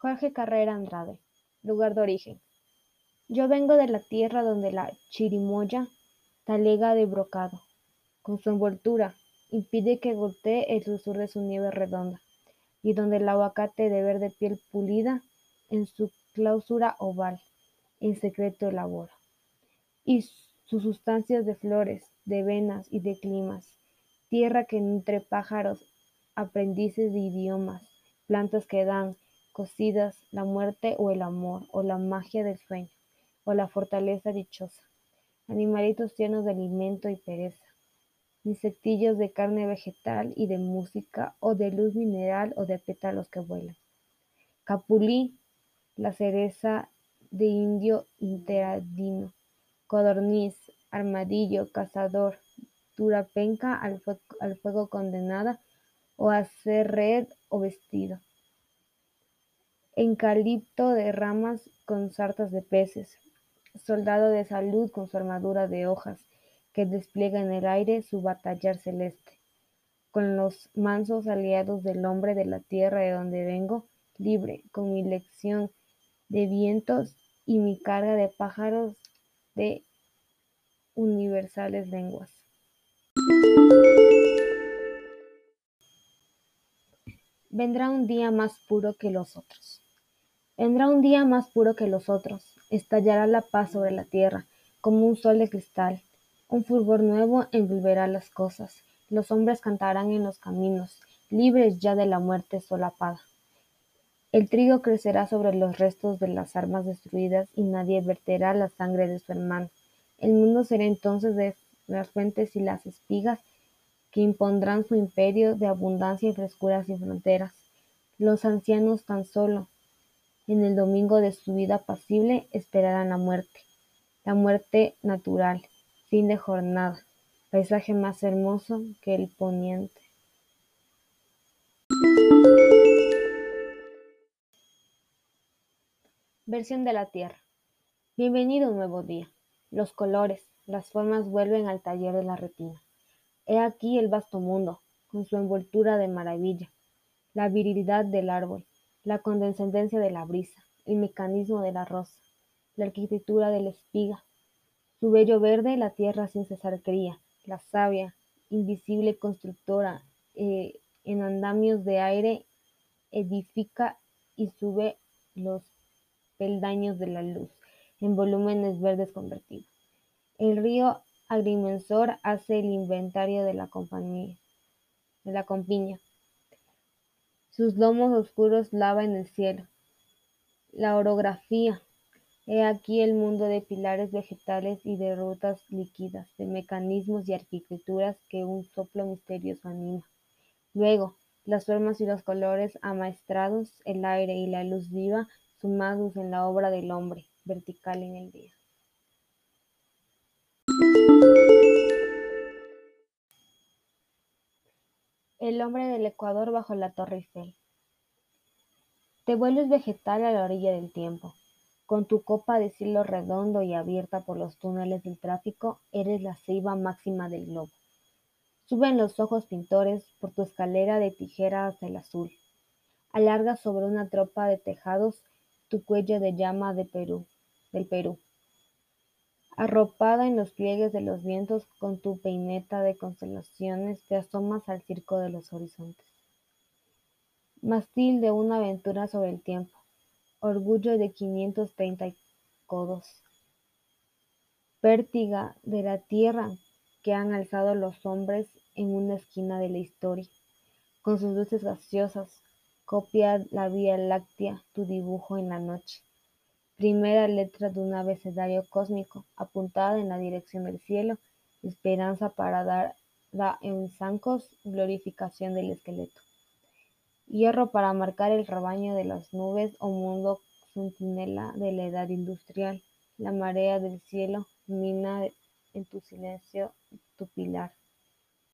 Jorge Carrera Andrade, lugar de origen. Yo vengo de la tierra donde la chirimoya talega de brocado, con su envoltura, impide que gotee el dulzor de su nieve redonda, y donde el aguacate de verde piel pulida en su clausura oval, en secreto elabora, y sus sustancias de flores, de venas y de climas, tierra que nutre pájaros, aprendices de idiomas, plantas que dan, cocidas, la muerte o el amor, o la magia del sueño, o la fortaleza dichosa, animalitos llenos de alimento y pereza, insectillos de carne vegetal y de música, o de luz mineral o de pétalos que vuelan. Capulí, la cereza de indio interadino, codorniz, armadillo, cazador, durapenca al, al fuego condenada, o hacer red o vestido. Encalipto de ramas con sartas de peces, soldado de salud con su armadura de hojas, que despliega en el aire su batallar celeste. Con los mansos aliados del hombre de la tierra de donde vengo, libre, con mi lección de vientos y mi carga de pájaros de universales lenguas. Vendrá un día más puro que los otros. Vendrá un día más puro que los otros. Estallará la paz sobre la tierra, como un sol de cristal. Un fulgor nuevo envolverá las cosas. Los hombres cantarán en los caminos, libres ya de la muerte solapada. El trigo crecerá sobre los restos de las armas destruidas y nadie verterá la sangre de su hermano. El mundo será entonces de las fuentes y las espigas que impondrán su imperio de abundancia y frescura sin fronteras. Los ancianos tan solo, en el domingo de su vida pasible, esperarán la muerte, la muerte natural, fin de jornada, paisaje más hermoso que el poniente. Versión de la Tierra. Bienvenido un nuevo día. Los colores, las formas vuelven al taller de la retina. He aquí el vasto mundo, con su envoltura de maravilla, la virilidad del árbol, la condescendencia de la brisa, el mecanismo de la rosa, la arquitectura de la espiga, su bello verde la tierra sin cesar cría, la sabia, invisible constructora, eh, en andamios de aire edifica y sube los peldaños de la luz, en volúmenes verdes convertidos. El río agrimensor hace el inventario de la compañía, de la compiña. Sus lomos oscuros lava en el cielo. La orografía. He aquí el mundo de pilares vegetales y de rutas líquidas, de mecanismos y arquitecturas que un soplo misterioso anima. Luego, las formas y los colores amaestrados, el aire y la luz viva sumados en la obra del hombre, vertical en el día. El hombre del Ecuador bajo la Torre Eiffel. Te vuelves vegetal a la orilla del tiempo. Con tu copa de cielo redondo y abierta por los túneles del tráfico, eres la ceiba máxima del globo. Suben los ojos pintores por tu escalera de tijera hasta el azul. Alargas sobre una tropa de tejados tu cuello de llama Perú, del Perú. Arropada en los pliegues de los vientos, con tu peineta de constelaciones, te asomas al circo de los horizontes. Mastil de una aventura sobre el tiempo, orgullo de quinientos treinta codos, pértiga de la tierra que han alzado los hombres en una esquina de la historia, con sus luces gaseosas, Copia la Vía Láctea tu dibujo en la noche. Primera letra de un abecedario cósmico, apuntada en la dirección del cielo, esperanza para dar en zancos, glorificación del esqueleto. Hierro para marcar el rebaño de las nubes o mundo centinela de la edad industrial. La marea del cielo mina en tu silencio tu pilar.